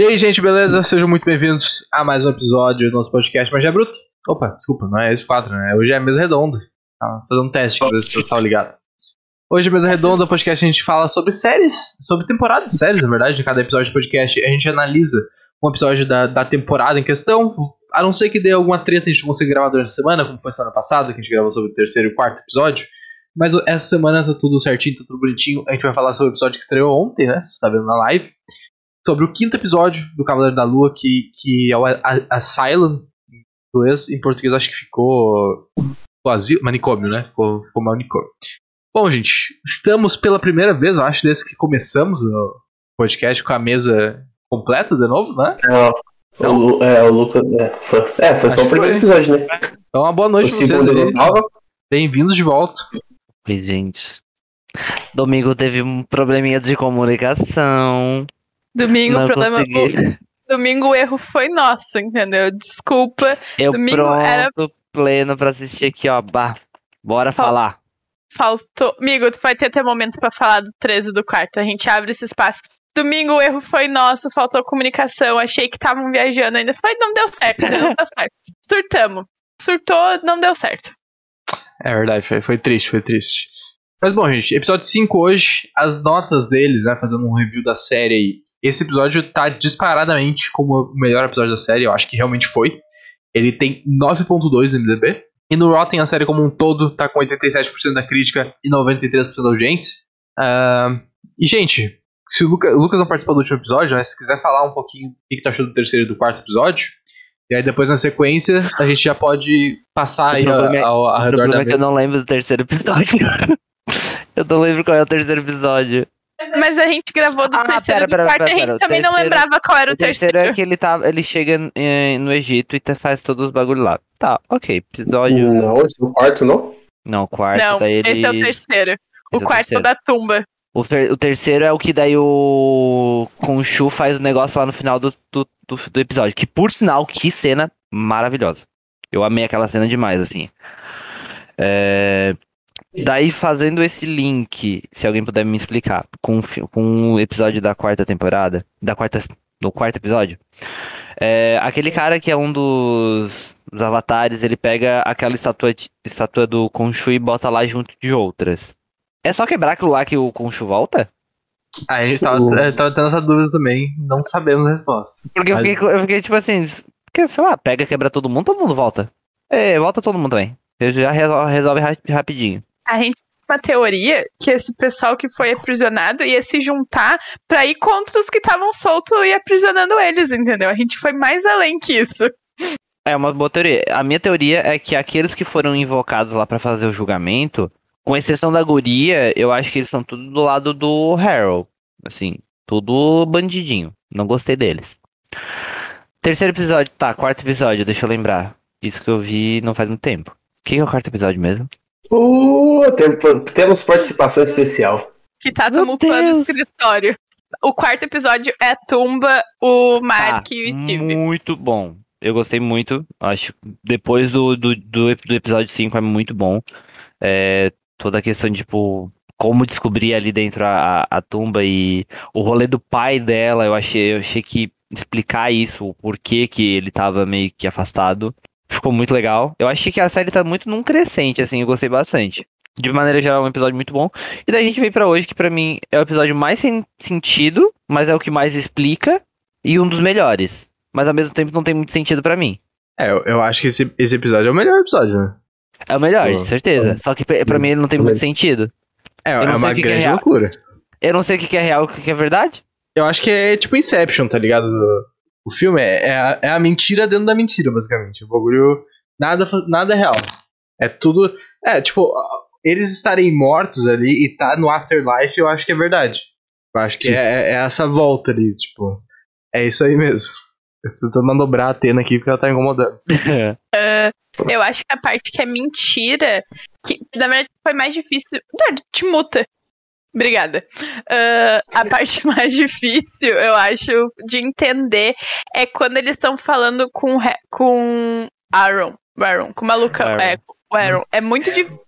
E aí, gente, beleza? Sejam muito bem-vindos a mais um episódio do nosso podcast Magia Bruta. Opa, desculpa, não é esse quadro, né? Hoje é a mesa redonda. Tá fazendo um teste pra ver se vocês estão ligados. Hoje, a mesa redonda, o podcast a gente fala sobre séries, sobre temporadas de séries, na verdade. De cada episódio do podcast, a gente analisa um episódio da, da temporada em questão. A não ser que dê alguma treta, a gente consiga gravar durante a semana, como foi semana passada, que a gente gravou sobre o terceiro e quarto episódio. Mas essa semana tá tudo certinho, tá tudo bonitinho. A gente vai falar sobre o episódio que estreou ontem, né? Você tá vendo na live sobre o quinto episódio do Cavaleiro da Lua, que, que é o Asylum, em inglês, em português acho que ficou o asilo, manicômio, né? Ficou, ficou manicômio. Bom, gente, estamos pela primeira vez, eu acho, desde que começamos o podcast com a mesa completa de novo, né? É, então, o, é, o Lucas. É, foi, é, foi só o primeiro foi. episódio, né? Então, uma boa noite pra vocês aí. Bem-vindos de volta. Oi, gente. Domingo teve um probleminha de comunicação. Domingo o problema. O, domingo o erro foi nosso, entendeu? Desculpa. Eu domingo pronto, era pleno pra assistir aqui, ó. Bah, bora Fal... falar. Faltou. Amigo, tu vai ter até momento pra falar do 13 do quarto. A gente abre esse espaço. Domingo o erro foi nosso, faltou comunicação. Achei que estavam viajando ainda. Foi, não deu certo, não deu certo. Surtamos. Surtou, não deu certo. É verdade, foi, foi triste, foi triste. Mas bom, gente, episódio 5 hoje, as notas deles, né, fazendo um review da série aí. Esse episódio tá disparadamente como o melhor episódio da série, eu acho que realmente foi. Ele tem 9.2 no MDB. E no Rotten a série como um todo tá com 87% da crítica e 93% da audiência. Uh, e, gente, se o, Luca, o, Lucas não participou do último episódio, né, se quiser falar um pouquinho o que, que tá achando do terceiro e do quarto episódio, e aí depois na sequência a gente já pode passar aí ao, ao, ao redor da O problema é que eu não lembro do terceiro episódio. Eu não lembro qual é o terceiro episódio. Mas a gente gravou do ah, terceiro pera, pera, quarto pera, e a gente também terceiro, não lembrava qual era o, o terceiro. terceiro é que ele, tá, ele chega eh, no Egito e faz todos os bagulhos lá. Tá, ok. Episódio. Não, esse é o quarto, não? Não, o quarto. Não, daí ele... esse é o terceiro. Esse o é quarto é da tumba. O, o, terceiro é o que daí o Khonshu faz o negócio lá no final do, do, do, do episódio. Que por sinal, que cena maravilhosa. Eu amei aquela cena demais, assim. É... Daí, fazendo esse link, se alguém puder me explicar, com, com o episódio da quarta temporada, da quarta, do quarto episódio, é, aquele cara que é um dos, dos avatares, ele pega aquela estátua, estátua do Khonshu e bota lá junto de outras. É só quebrar aquilo lá que o Khonshu volta? A gente tava, uh. tava tendo essa dúvida também, não sabemos a resposta. Porque Mas... eu, fiquei, eu fiquei tipo assim, porque, sei lá, pega, quebra todo mundo, todo mundo volta. É, volta todo mundo também. Já resolve, resolve rapidinho a gente uma teoria que esse pessoal que foi aprisionado ia se juntar para ir contra os que estavam soltos e aprisionando eles, entendeu? A gente foi mais além que isso. É uma boa teoria. A minha teoria é que aqueles que foram invocados lá para fazer o julgamento, com exceção da guria, eu acho que eles estão tudo do lado do Harold. Assim, tudo bandidinho. Não gostei deles. Terceiro episódio, tá, quarto episódio, deixa eu lembrar. Isso que eu vi não faz muito tempo. O que é o quarto episódio mesmo? Uh, temos participação especial. Que tá tumultuando o escritório. O quarto episódio é Tumba, o Mark ah, e o Steve. Muito bom. Eu gostei muito. Acho depois do, do, do, do episódio 5 é muito bom. É, toda a questão de, tipo, como descobrir ali dentro a, a, tumba e o rolê do pai dela, eu achei, eu achei que explicar isso, o porquê que ele tava meio que afastado, Ficou muito legal. Eu achei que a série tá muito num crescente, assim, eu gostei bastante. De maneira geral, é um episódio muito bom. E daí a gente vem para hoje, que para mim é o episódio mais sem sentido, mas é o que mais explica, e um dos melhores. Mas ao mesmo tempo não tem muito sentido para mim. É, eu, eu, acho que esse, esse episódio é o melhor episódio, né? É o melhor, de certeza. Só que pra mim ele não tem muito sentido. É, é uma que grande que é loucura. Eu não sei o que é real e o que é verdade. Eu acho que é tipo Inception, tá ligado? O filme é, é, a, é a mentira dentro da mentira, basicamente. O bagulho. Nada, nada é real. É tudo. É, tipo, eles estarem mortos ali e tá no afterlife, eu acho que é verdade. Eu acho que é, é, essa volta ali, tipo. É isso aí mesmo. Eu tô tentando dobrar a Atena aqui porque ela tá incomodando. uh, eu acho que a parte que é mentira, que na verdade foi mais difícil. Te muta. Obrigada. Uh, a parte mais difícil, eu acho, de entender é quando eles estão falando com, com Aaron. Aaron, com o malucão. Aaron. É, o Aaron. É muito difícil.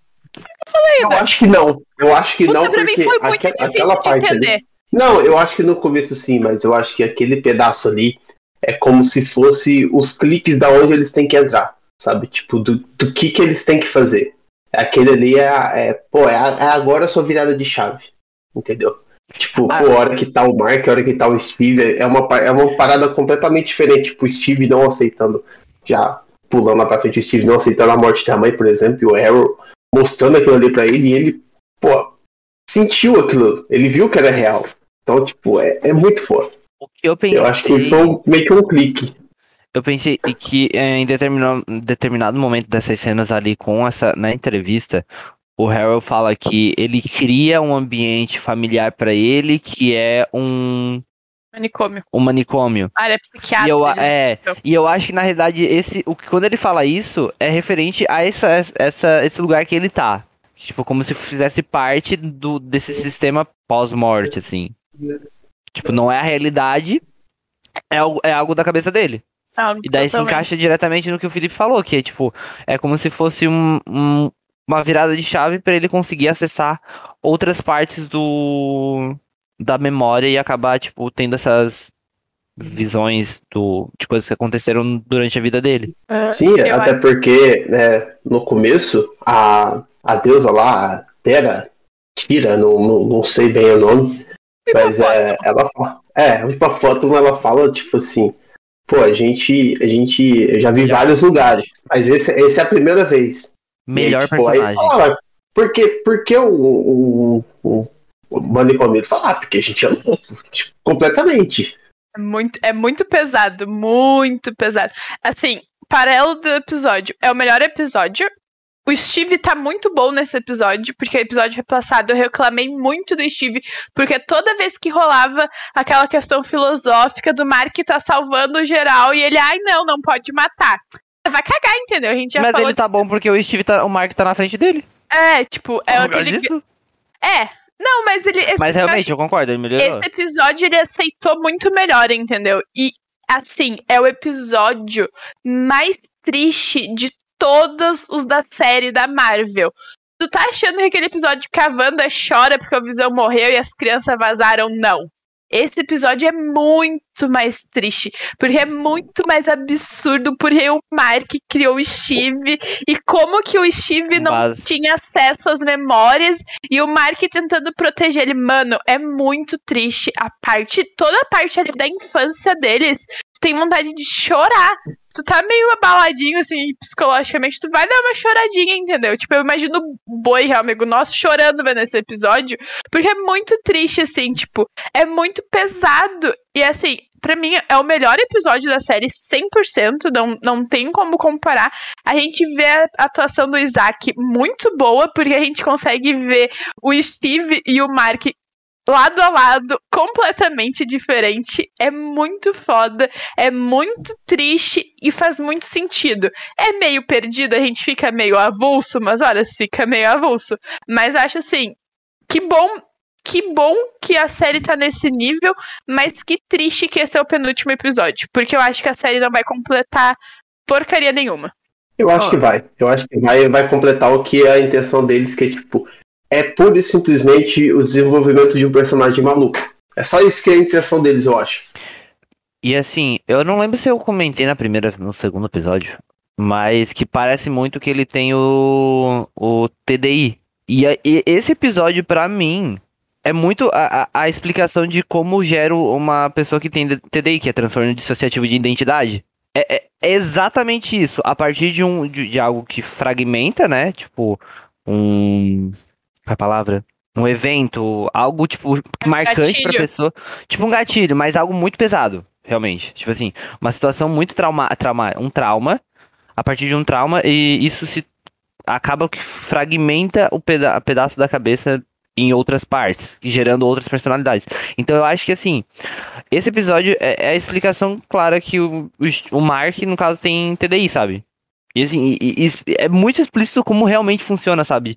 Eu acho que não. Eu acho que Puta, não. Pra mim foi muito aqua, difícil de entender. Ali... Não, eu acho que no começo sim, mas eu acho que aquele pedaço ali é como se fosse os cliques da onde eles têm que entrar, sabe? Tipo, do, do que que eles têm que fazer. Aquele ali é, é pô, é, é agora a sua virada de chave, entendeu? Tipo, Ah. pô, a hora que tá o Mark, a hora que tá o Steve, é uma, é uma parada completamente diferente. Tipo, o Steve não aceitando, já pulando lá pra frente, o Steve não aceitando a morte da mãe, por exemplo, e o Arrow mostrando aquilo ali pra ele, e ele, pô, sentiu aquilo, ele viu que era real. Então, tipo, é, é muito foda. O que eu pensei. Eu acho que foi meio que um clique. Eu pensei que eh, em determinado, determinado momento dessas cenas ali com essa na entrevista, o Harold fala que ele cria um ambiente familiar pra ele que é um, Manicômio. um manicômio. Área E psiquiátrica. eu, eles- é, e eu acho que na realidade esse, o que quando ele fala isso é referente a essa, essa, esse lugar que ele tá. Tipo, como se fizesse parte do, desse sistema pós-morte, assim. Tipo, não é a realidade, é, algo- é algo da cabeça dele. Ah, E daí se encaixa diretamente no que o Felipe falou, que é tipo, é como se fosse um, um- uma virada de chave pra ele conseguir acessar outras partes do da memória e acabar, tipo, tendo essas visões do, de coisas que aconteceram durante a vida dele. Ah, Sim, eu até acho- porque né, no começo, a, a deusa lá, a Tera, Tira, não, não, não sei bem o nome, mas é, ela fala. É, tipo, a foto ela fala, tipo assim, pô, a gente. A gente. Eu já vi vários lugares, mas esse, esse é a primeira vez. Melhor E aí, tipo, personagem. fala, "Ah, por que, por que o, o, o, o manicômio fala, ah, porque a gente é louco, tipo, completamente. É muito, é muito pesado, muito pesado. Assim, paralelo do episódio, é o melhor episódio. O Steve tá muito bom nesse episódio, porque o episódio passado eu reclamei muito do Steve, porque toda vez que rolava aquela questão filosófica do Mark tá salvando geral e ele, ai não, não pode matar. Vai cagar, entendeu? A gente já Mas falou. ele tá bom porque o Steve tá, o Mark tá na frente dele. É, tipo, é aquele. disso. É. Não, mas ele. esse- Mas eu realmente, eu concordo, ele melhorou. esse episódio ele aceitou muito melhor, entendeu? E assim, é o episódio mais triste de todos os da série da Marvel. Tu tá achando que aquele episódio que a Wanda chora porque o Visão morreu e as crianças vazaram? Não. Esse episódio é muito mais triste, porque é muito mais absurdo, porque o Mark criou o Steve e como que o Steve não Base. tinha acesso às memórias e o Mark tentando proteger ele. Mano, é muito triste. A parte, toda a parte ali da infância deles, tem vontade de chorar. Tu tá meio abaladinho, assim, psicologicamente, tu vai dar uma choradinha, entendeu? Tipo, eu imagino o boi, amigo nosso, chorando vendo esse episódio, porque é muito triste, assim, tipo, é muito pesado. E, assim, pra mim, é o melhor episódio da série, 100%, não, não tem como comparar. A gente vê a atuação do Isaac muito boa, porque a gente consegue ver o Steve e o Mark lado a lado, completamente diferente. É muito foda, é muito triste e faz muito sentido. É meio perdido, a gente fica meio avulso, mas horas fica meio avulso. Mas acho assim, que bom. Que bom que a série tá nesse nível, mas que triste que esse é o penúltimo episódio. Porque eu acho que a série não vai completar porcaria nenhuma. Eu acho Ah. que vai. Eu acho que vai, vai completar o que é a intenção deles, que é tipo, é pura e simplesmente o desenvolvimento de um personagem maluco. É só isso que é a intenção deles, eu acho. E assim, eu não lembro se eu comentei na primeira, no segundo episódio, mas que parece muito que ele tem o, o TDI. E, a- e esse episódio, pra mim, é muito a, a, a explicação de como gera uma pessoa que tem TDI, que é transtorno dissociativo de identidade. É, é- é exatamente isso. A partir de, um, de, de algo que fragmenta, né? Tipo, um. A palavra? Um evento, algo, tipo, marcante pra gatilho. pessoa. Tipo um gatilho, mas algo muito pesado, realmente. Tipo assim, uma situação muito trauma, trauma, um trauma, a partir de um trauma, e isso se acaba que fragmenta o peda pedaço da cabeça em outras partes, gerando outras personalidades. Então eu acho que assim, esse episódio é, é a explicação clara que o, o, Mark, no caso, tem TDI, sabe? E assim, e- e é muito explícito como realmente funciona, sabe?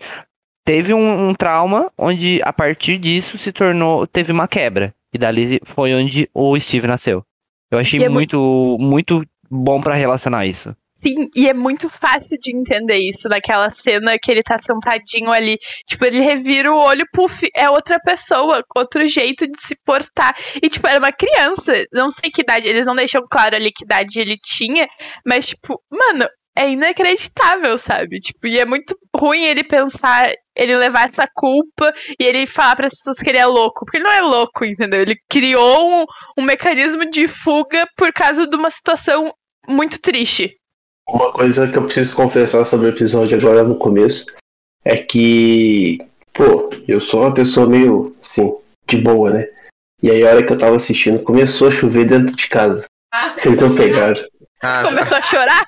Teve um, um trauma onde, a partir disso, se tornou. Teve uma quebra. E dali foi onde o Steve nasceu. Eu achei é mu- muito, muito bom pra relacionar isso. Sim, e é muito fácil de entender isso naquela cena que ele tá sentadinho ali. Tipo, ele revira o olho, puff, é outra pessoa, outro jeito de se portar. E, tipo, era uma criança, não sei que idade, eles não deixam claro ali que idade ele tinha, mas, tipo, mano, é inacreditável, sabe? Tipo, e é muito ruim ele pensar, ele levar essa culpa e ele falar para as pessoas que ele é louco, porque ele não é louco, entendeu? Ele criou um, um mecanismo de fuga por causa de uma situação muito triste. Uma coisa que eu preciso confessar sobre o episódio agora no começo é que, pô, eu sou uma pessoa meio, assim, de boa, né? E aí a hora que eu tava assistindo começou a chover dentro de casa. Ah, Vocês não pegaram. Ah, Começou a chorar?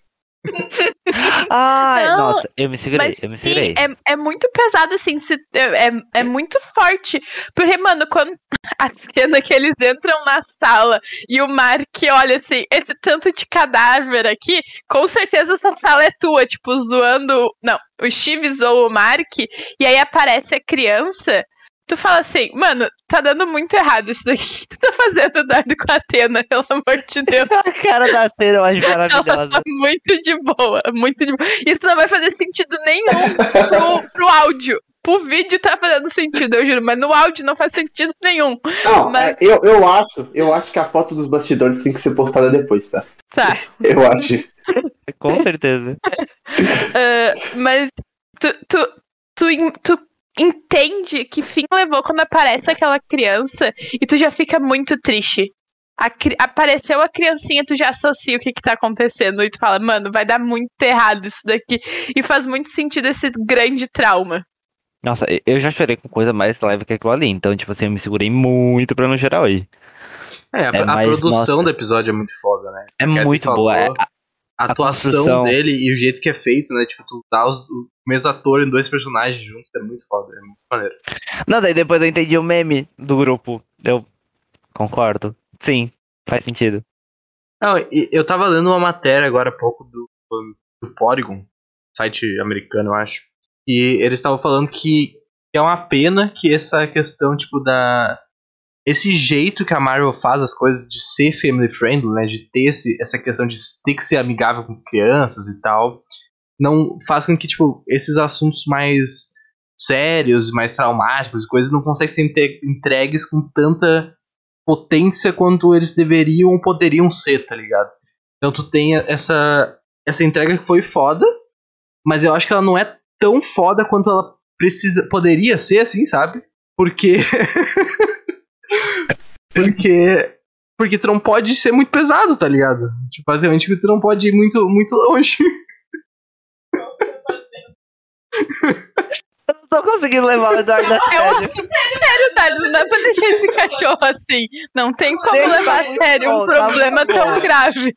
Ai, Não, nossa, eu me segurei, Mas eu me sim, segurei. é, é muito pesado, assim, se- é, é, é muito forte. Porque, mano, quando a cena que eles entram na sala e o Mark olha assim, esse tanto de cadáver aqui, com certeza essa sala é tua, tipo, zoando. Não, o Steve zoou o Mark, e aí aparece a criança. Tu fala assim, mano, tá dando muito errado isso daqui. O que tu tá fazendo, Eduardo, com a Atena, pelo amor de Deus? A cara da cena eu acho Ela maravilhosa. tá muito de boa, muito de boa. Isso não vai fazer sentido nenhum pro, pro áudio. Pro vídeo tá fazendo sentido, eu juro, mas no áudio não faz sentido nenhum. Não, Mas- é, eu, eu acho, eu acho que a foto dos bastidores tem que ser postada depois, tá? Tá. Eu acho. isso. Com certeza. ah, mas tu, tu, tu, tu entende que fim levou quando aparece aquela criança e tu já fica muito triste. A cri- apareceu a criancinha, tu já associa o que que tá acontecendo e tu fala, mano, vai dar muito errado isso daqui. E faz muito sentido esse grande trauma. Nossa, eu já chorei com coisa mais leve que aquilo ali, então, tipo assim, eu me segurei muito pra não chorar hoje. É, a, É, a mas, produção nossa. do episódio é muito foda, né? É Kathy muito falou, boa. é- A a atuação construção. dele e o jeito que é feito, né? Tipo, tu dá os, mesmo ator em dois personagens juntos é muito foda, é muito maneiro. Não, daí depois eu entendi o meme do grupo. Eu concordo. Sim, faz sentido. Não, eu tava lendo uma matéria agora há pouco do, do Polygon, site americano, eu acho. E eles estavam falando que é uma pena que essa questão, tipo, da. Esse jeito que a Marvel faz as coisas de ser family friendly, né? De ter esse, essa questão de ter que ser amigável com crianças e tal. Não faz com que, tipo, esses assuntos mais sérios, mais traumáticos, coisas não conseguem ser entregues com tanta potência quanto eles deveriam ou poderiam ser, tá ligado? Então tu tem essa essa entrega que foi foda, mas eu acho que ela não é tão foda quanto ela precisa poderia ser assim, sabe? Porque porque porque tu não pode ser muito pesado, tá ligado? Tipo, basicamente tu não pode ir muito muito longe. Eu não tô conseguindo levar o Eduardo a É um sério. assunto sério, Thales. Não dá pra deixar esse cachorro assim. Não tem como Deixa levar a sério um bom, tá problema muito tão bom. grave.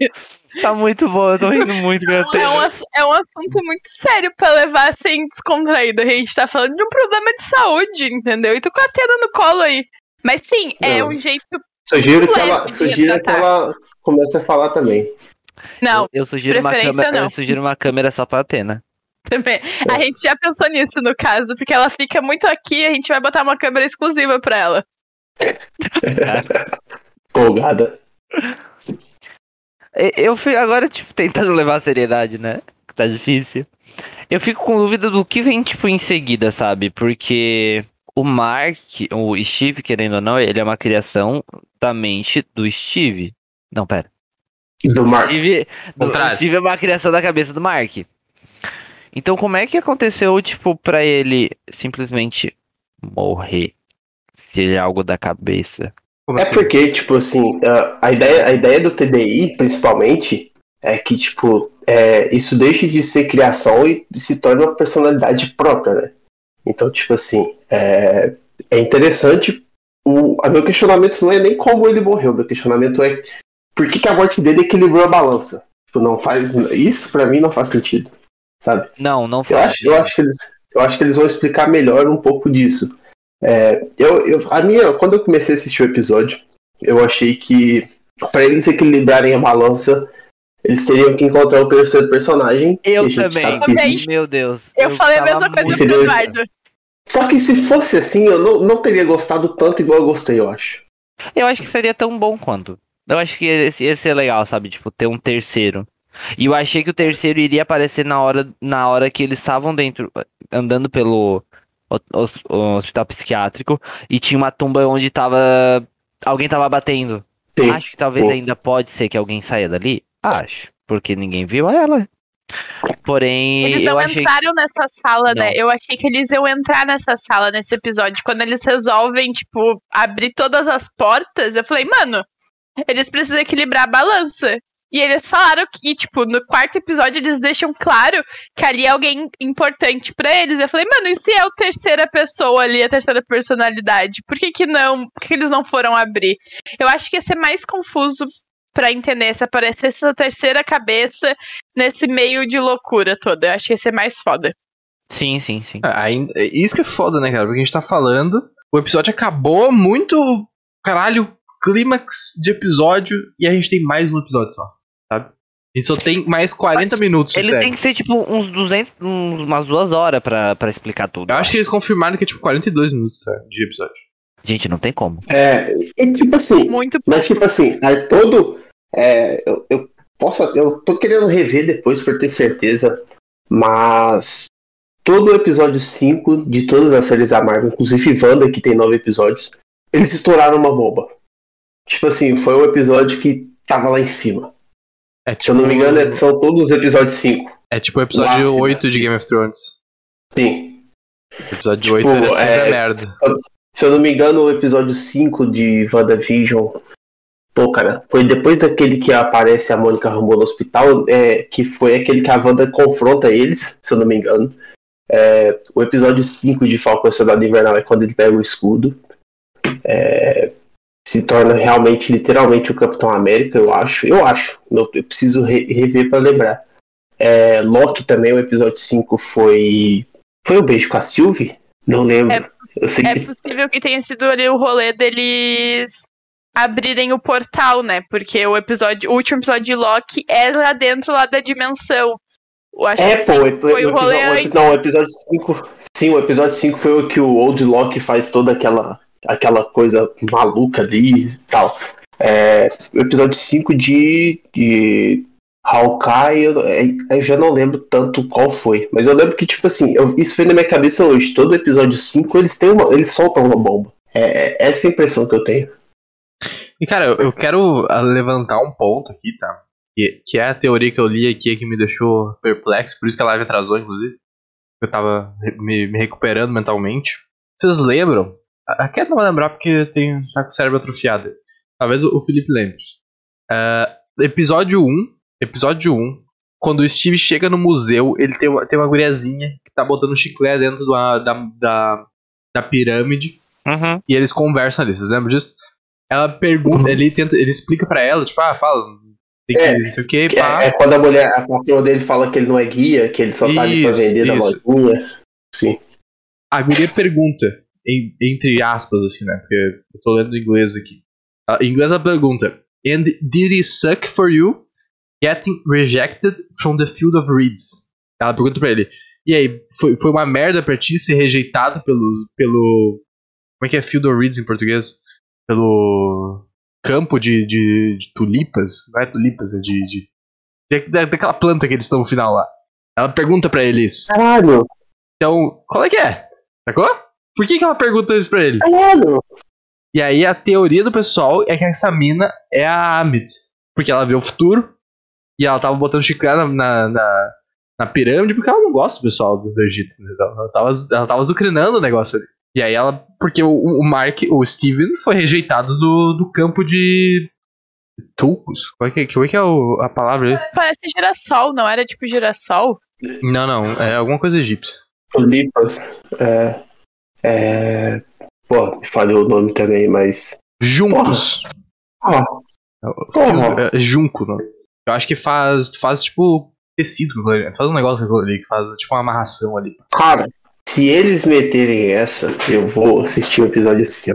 Tá muito bom, eu tô rindo muito. É um, é um assunto muito sério pra levar assim descontraído. A gente tá falando de um problema de saúde, entendeu? E tu com a Atena no colo aí. Mas sim, é Não. um jeito. Sugiro que ela, sugiro que ela comece a falar também. Não, Eu, eu sugiro uma câmera, não. eu sugiro uma câmera só pra Atena. também. A gente já pensou nisso no caso, porque ela fica muito aqui, a gente vai botar uma câmera exclusiva pra ela. Empolgada. E- Eu fico agora, tipo, tentando levar a seriedade, né? Que tá difícil. Eu fico com dúvida do que vem, tipo, em seguida, sabe? Porque o Mark, o Steve, querendo ou não, ele é uma criação da mente do Steve. Não, pera. Do Mark. Steve, do, Steve é uma criação da cabeça do Mark. Então, como é que aconteceu, tipo, pra ele simplesmente morrer? Se é algo da cabeça. É assim? porque, tipo assim, a- a ideia, a ideia do TDI, principalmente, é que, tipo, é, isso deixe de ser criação e se torne uma personalidade própria, né? Então, tipo assim, é, é interessante. O a meu questionamento não é nem como ele morreu, meu questionamento é por que, que a morte dele equilibrou a balança. Tipo, não faz. Isso pra mim não faz sentido, sabe? Não, não Eu faz. acho, eu, acho que eles, eu acho que eles vão explicar melhor um pouco disso. É, eu, eu, a minha, quando eu comecei a assistir o episódio, eu achei que para eles equilibrarem a balança, eles teriam que encontrar o terceiro personagem. Eu também. Também. Meu Deus. Eu, falei a mesma coisa pro Eduardo. Só que se fosse assim, eu não, não teria gostado tanto igual eu gostei, eu acho. Eu acho que seria tão bom quanto. Eu acho que ia, ia ser legal, sabe? Tipo, ter um terceiro. E eu achei que o terceiro iria aparecer na hora, na hora que eles estavam dentro, andando pelo o- o- o hospital psiquiátrico e tinha uma tumba onde tava. Alguém tava batendo. Sim, Acho que talvez sim. ainda pode ser que alguém saia dali. Acho. Porque ninguém viu ela. Porém, Eles eu não achei. entraram nessa sala, né? Não. Eu achei que eles iam entrar nessa sala nesse episódio. Quando eles resolvem, tipo, abrir todas as portas, eu falei, mano, eles precisam equilibrar a balança. E eles falaram que, tipo, no quarto episódio eles deixam claro que ali é alguém importante pra eles. Eu falei, mano, e se é a terceira pessoa ali, a terceira personalidade? Por que que não, por que eles não foram abrir? Eu acho que ia ser mais confuso pra entender se aparecesse essa terceira cabeça nesse meio de loucura toda. Eu acho que ia ser mais foda. Sim, sim, sim. Ah, isso que é foda, né, cara? Porque a gente tá falando, o episódio acabou muito. Caralho, clímax de episódio e a gente tem mais um episódio só, gente só tem mais 40 minutos. de Ele série. tem que ser tipo uns 200, uns- umas duas horas pra, pra explicar tudo. Eu acho que eles confirmaram que é tipo 42 minutos sério, de episódio. Gente, não tem como. É, é tipo assim, Muito mas tipo assim, aí todo. é, eu, eu posso. Eu tô querendo rever depois pra ter certeza, mas todo o episódio 5 de todas as séries da Marvel, inclusive Wanda, que tem nove episódios, eles estouraram uma bomba. Tipo assim, foi o episódio que tava lá em cima. É Se eu não me engano, é- são todos os episódios 5. É tipo o episódio ápice 8 dessa- de Game of Thrones. Sim. O episódio Tipo, 8 era é- merda. Se eu não me engano, o episódio 5 de WandaVision. Pô, cara, foi depois daquele que aparece a Mônica Rambeau no hospital, é, que foi aquele que a Wanda confronta eles, se eu não me engano. É, o episódio 5 de Falcão Soldado Invernal é quando ele pega o escudo. É, se torna realmente, literalmente, o Capitão América, eu acho. Eu acho. Eu, eu preciso re- rever pra lembrar. É, Loki também, o episódio 5 foi. Foi o beijo com a Sylvie? Não lembro. É- É que possível que tenha sido ali o rolê deles abrirem o portal, né? Porque o episódio, o último episódio de Loki é lá dentro lá da dimensão. Eu acho É, que pô, sim, o, epi- foi o rolê episódio, antes. não, o episódio 5. Sim, o episódio 5 foi o que o Old Loki faz toda aquela, aquela coisa maluca ali e tal. É, o episódio 5 de, de Hawkeye, eu, é, eu já não lembro tanto qual foi. Mas eu lembro que, tipo assim, eu- isso veio na minha cabeça hoje. Todo episódio 5 eles têm. Eles soltam uma bomba. É, é essa a impressão que eu tenho. E cara, eu, eu quero ah, levantar um ponto aqui, tá? Que, que é a teoria que eu li aqui que me deixou perplexo, por isso que a live atrasou, inclusive. Eu tava me, me recuperando mentalmente. Vocês lembram? A a Cat não vai lembrar porque tem tá com o cérebro atrofiado. Talvez o, Felipe lembre. Ah, episódio 1. Episódio 1. Quando o Steve chega no museu, ele tem uma, tem uma guriazinha que tá botando chiclete dentro do a- da, da, da pirâmide Uhum. e eles conversam ali, vocês lembram disso? Ela pergunta, ele tenta, ele explica pra ela, tipo, ah, fala, tem que, É, não sei o que, Que pá. É, é quando a mulher, a patroa dele fala que ele não é guia, que ele só tá ali pra Isso, vender da isso. lojinha. Sim. A guria pergunta, em- entre aspas, assim, né, porque eu tô lendo em inglês aqui. Ah, Em inglês ela pergunta, and did it suck for you getting rejected from the field of reeds? Ela pergunta pra ele, e aí, foi, foi uma merda pra ti ser rejeitado pelo, pelo, como é que é field of reeds em português? Pelo campo de, de, de tulipas, não é tulipas, é de, de, de- da- daquela planta que eles estão no final lá. Ela pergunta pra ele isso. Caralho, Então, qual é que é? Sacou? Por que, que ela pergunta isso pra ele? caralho. E aí a teoria do pessoal é que essa mina é a Amit. Porque ela vê o futuro e ela tava botando chiclete na, na, na, na pirâmide porque ela não gosta do pessoal do, do Egito. entendeu? Ela tava, ela tava azucrinando o negócio ali. E aí ela. Porque o, o Mark, o Steven, foi rejeitado do, do campo de. Tulcos? Qual é que, qual é, que é o- a palavra aí? Parece girassol, não era tipo girassol? Não, não, é alguma coisa egípcia. Tulipas. É. É. Pô, me falhou o nome também, mas. Juncos. Ah, É, Porra. é junco, não. Eu acho que faz, faz tipo tecido ali. Faz um negócio ali, que faz tipo uma amarração ali. cara, se eles meterem essa, eu vou assistir o episódio assim, ó.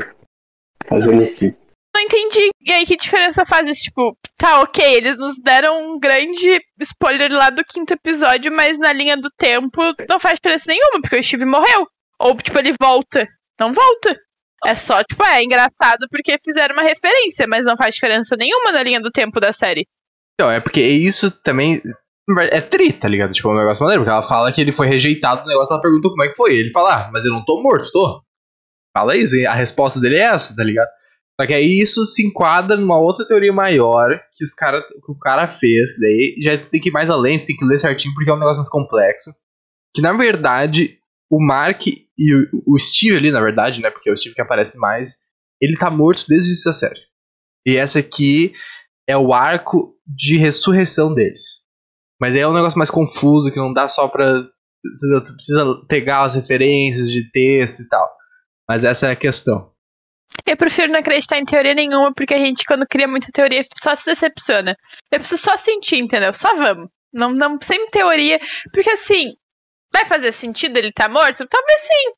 Fazendo assim. Não entendi. E aí, que diferença faz isso? Tipo, tá, ok, eles nos deram um grande spoiler lá do quinto episódio, mas na linha do tempo não faz diferença nenhuma, porque o Steve morreu. Ou, tipo, ele volta. Não volta. É só, tipo, é engraçado porque fizeram uma referência, mas não faz diferença nenhuma na linha do tempo da série. Então, é porque isso também é tri, tá ligado? Tipo, é um negócio maneiro, porque ela fala que ele foi rejeitado no negócio, ela pergunta como é que foi. Ele fala, ah, mas eu não tô morto, tô. Fala isso, e a resposta dele é essa, tá ligado? Só que aí isso se enquadra numa outra teoria maior que, os cara, que o cara fez, que daí já tem que ir mais além, você tem que ler certinho porque é um negócio mais complexo. Que na verdade, o Mark e o, o Steve ali, na verdade, né? Porque é o Steve que aparece mais, ele tá morto desde essa série. E essa aqui é o arco de ressurreição deles. Mas aí é um negócio mais confuso, que não dá só pra. Tu precisa pegar as referências de texto e tal. Mas essa é a questão. Eu prefiro não acreditar em teoria nenhuma, porque a gente, quando cria muita teoria, só se decepciona. Eu preciso só sentir, entendeu? Só vamos. Não, não sem teoria. Porque assim, vai fazer sentido ele estar tá morto? Talvez sim.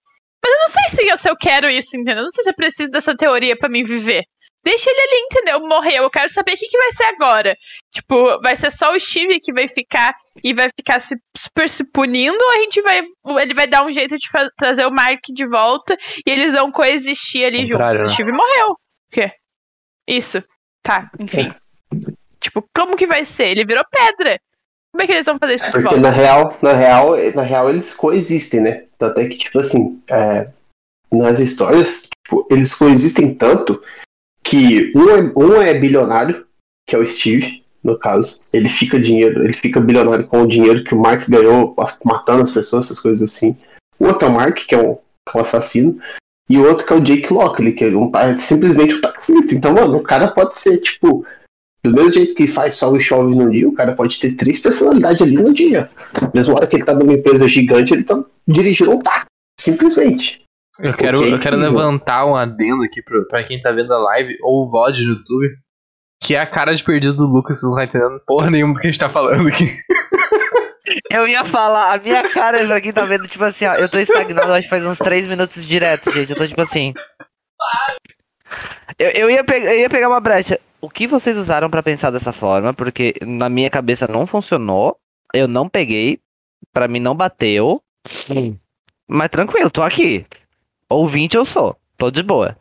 Mas eu não sei se eu, quero isso, entendeu? Eu não sei se eu preciso dessa teoria para mim viver. Deixa ele ali, entendeu? Morreu. Eu quero saber o que, que vai ser agora. Tipo, vai ser só o Steve que vai ficar e vai ficar se, super se punindo, ou a gente vai. Ele vai dar um jeito de trazer o Mark de volta e eles vão coexistir ali juntos. Né? O Steve morreu. O quê? Isso. Tá, enfim. É. Tipo, como que vai ser? Ele virou pedra. Como é que eles vão fazer isso é porque na real, na real, na real eles coexistem, né? Tanto é que, tipo assim, é, nas histórias, tipo, eles coexistem tanto que um é, um é bilionário, que é o Steve, no caso. Ele fica dinheiro, ele fica bilionário com o dinheiro que o Mark ganhou matando as pessoas, essas coisas assim. O outro é o Mark, que é um, que é um assassino. E o outro que é o Jake Lockley, que é, um, simplesmente um taxista. Então, mano, o cara pode ser, tipo, do mesmo jeito que faz sol e chove no dia, o cara pode ter três personalidades ali no dia. Mesmo hora que ele tá numa empresa gigante, ele tá dirigindo um táxi. Simplesmente. Eu quero, okay, eu quero levantar um adendo aqui pro, pra quem tá vendo a live ou o VOD no YouTube. Que é a cara de perdido do Lucas, você não tá entendendo porra nenhuma do que a gente tá falando aqui. Eu ia falar, a minha cara pra quem tá vendo, tipo assim, ó, eu tô estagnado, acho que faz uns 3 minutos direto, gente. Eu tô tipo assim. Eu, eu, ia, pegar, eu ia pegar uma brecha. O que vocês usaram para pensar dessa forma? Porque na minha cabeça não funcionou. Eu não peguei. para mim não bateu. Mas tranquilo, tô aqui. Ouvinte eu sou. Tô de boa.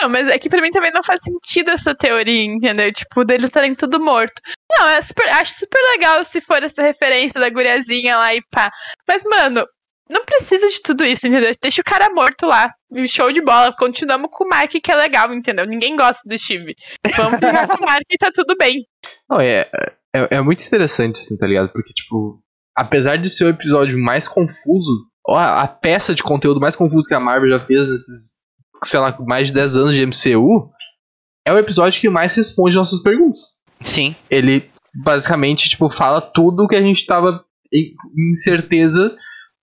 Não, mas é que pra mim também não faz sentido essa teoria, entendeu? Tipo, deles estarem tudo morto. Não, é super, acho super legal se for essa referência da guriazinha lá e pá. Mas, mano, não precisa de tudo isso, entendeu? Deixa o cara morto lá. Show de bola. Continuamos com o Mark, que é legal, entendeu? Ninguém gosta do Steve. Vamos pegar com o Mark e tá tudo bem. Não, é, é, é muito interessante, assim, tá ligado? Porque, tipo, apesar de ser o episódio mais confuso a, a peça de conteúdo mais confuso que a Marvel já fez nesses, sei lá, mais de 10 anos de MCU, é o episódio que mais responde nossas perguntas. Sim. Ele basicamente, tipo, fala tudo o que a gente tava em incerteza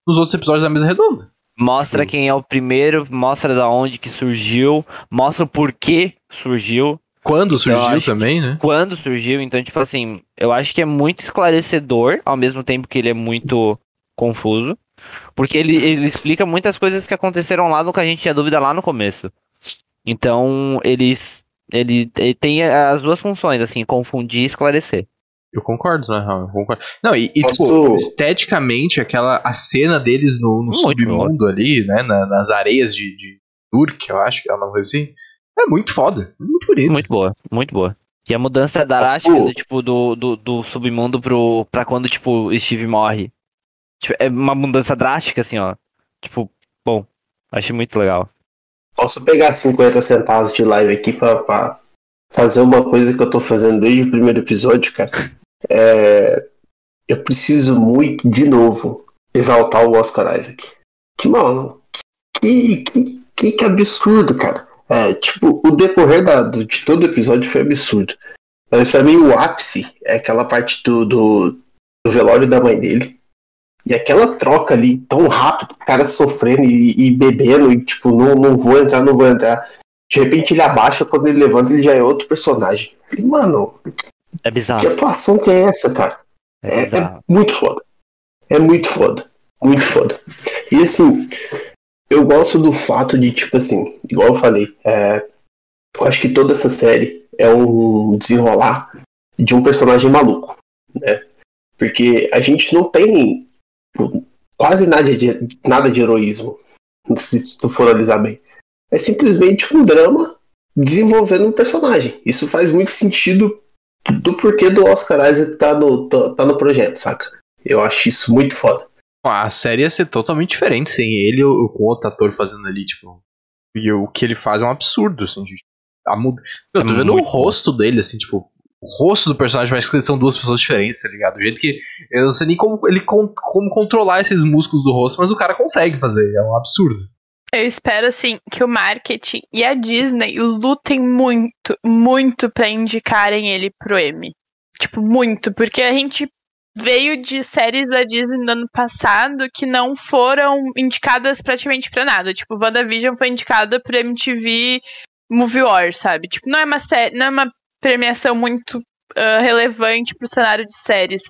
nos outros episódios da mesa redonda. Mostra Sim. quem é o primeiro, mostra da onde que surgiu, mostra o porquê surgiu. Quando então, surgiu também, né? Quando surgiu, então, tipo assim, eu acho que é muito esclarecedor, ao mesmo tempo que ele é muito confuso. Porque ele, ele explica muitas coisas que aconteceram lá no que a gente tinha dúvida lá no começo. Então, eles. Ele, ele tem as duas funções, assim, confundir e esclarecer. Eu concordo, né, eu concordo. Não, e, e tipo, esteticamente, aquela a cena deles no, no submundo ali, né? Na, nas areias de, de Turk, eu acho que é uma coisa assim. É muito foda. Muito bonito. Muito boa, muito boa. E a mudança drástica, do, tipo, do, do, do submundo pro, pra quando, tipo, Steve morre. Tipo, é uma mudança drástica, assim, ó. Tipo, bom, achei muito legal. Posso pegar 50 centavos de live aqui pra, pra fazer uma coisa que eu tô fazendo desde o primeiro episódio, cara. É, eu preciso muito, de novo, exaltar o Oscar Isaac. Que, mano, que, que, que, que absurdo, cara. É, tipo, o decorrer da, de todo o episódio foi absurdo. Mas pra mim o ápice é aquela parte do, do, do velório da mãe dele. E aquela troca ali tão rápido, o cara sofrendo e, e, bebendo, e tipo, não, não vou entrar, não vou entrar. De repente ele abaixa, quando ele levanta, ele já é outro personagem. E, mano, é bizarro. Que atuação que é essa, cara? É, é, é, muito foda. É muito foda. Muito foda. E assim, eu gosto do fato de, tipo assim, igual eu falei, é, eu acho que toda essa série é um desenrolar de um personagem maluco, né? Porque a gente não tem quase nada de, nada de heroísmo, se tu for analisar bem. É simplesmente um drama desenvolvendo um personagem. Isso faz muito sentido do porquê do Oscar Isaac tá no, tá, tá no projeto, saca? Eu acho isso muito foda. A série ia ser totalmente diferente sem ele ou com outro ator fazendo ali, tipo. E o que ele faz é um absurdo, assim. De, a muda... Eu tô É vendo o rosto dele, assim, tipo. O rosto do personagem parece que são duas pessoas diferentes, tá ligado? O jeito que. Eu não sei nem como, ele, como controlar esses músculos do rosto, mas o cara consegue fazer. É um absurdo. Eu espero, assim, que o marketing e a Disney lutem muito, muito pra indicarem ele pro Emmy. Tipo, muito, porque a gente veio de séries da Disney no ano passado que não foram indicadas praticamente pra nada. Tipo, WandaVision foi indicada pro MTV Movie War, sabe? Tipo, não é uma série, não é uma premiação muito ah, relevante pro cenário de séries.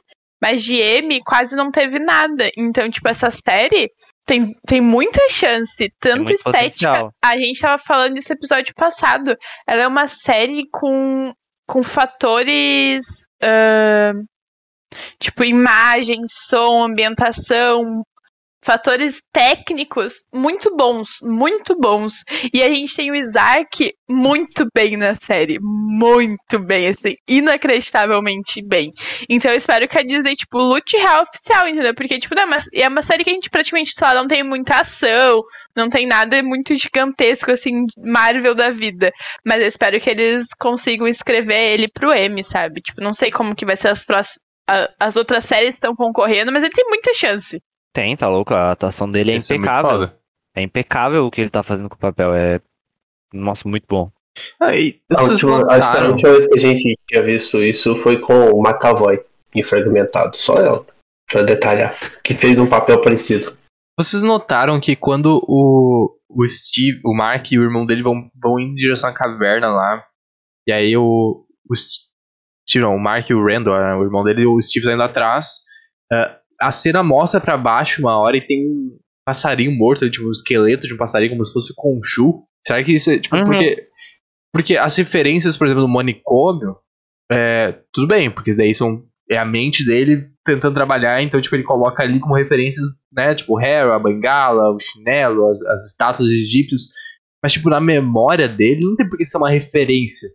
Mas de Emmy quase não teve nada. Então, tipo, essa série tem, tem muita chance, tanto estética. potencial. A gente tava falando disso episódio passado. Ela é uma série com, com fatores. ah, tipo, imagem, som, ambientação. Fatores técnicos muito bons, muito bons. E a gente tem o Isaac muito bem na série. Muito bem, assim, inacreditavelmente bem. Então eu espero que a Disney, tipo, lute real oficial, entendeu? Porque, tipo, é, uma, é uma série que a gente praticamente, lá, não tem muita ação, não tem nada muito gigantesco, assim, Marvel da vida. Mas eu espero que eles consigam escrever ele pro M, sabe? Tipo, não sei como que vai ser as próximas. As outras séries estão concorrendo, mas ele tem muita chance. Tem, tá louco? A atuação dele é Isso muito impecável. foda. É impecável o que ele tá fazendo com o papel. É. Nossa, muito bom. Ah, e A vocês última, acho que a última vez que a gente tinha visto isso foi com o McAvoy em Fragmentado. Só ela, pra detalhar. Que fez um papel parecido. vocês notaram que quando o, o Steve, o Mark e o irmão dele vão, vão em direção à caverna lá, e aí o, o Steve, não, o Mark e o Randall, né, o irmão dele e o Steve tá indo atrás, ah, a cena mostra pra baixo uma hora e tem um passarinho morto, tipo um esqueleto de um passarinho como se fosse o Khonshu. Será que isso é, tipo, Uhum. porque, porque as referências, por exemplo, do manicômio, é, tudo bem, porque daí são, é a mente dele tentando trabalhar, então, tipo, ele coloca ali como referências, né, tipo, o Harry, a bengala, o chinelo, as, as estátuas egípcias, mas, tipo, na memória dele não tem por que ser uma referência.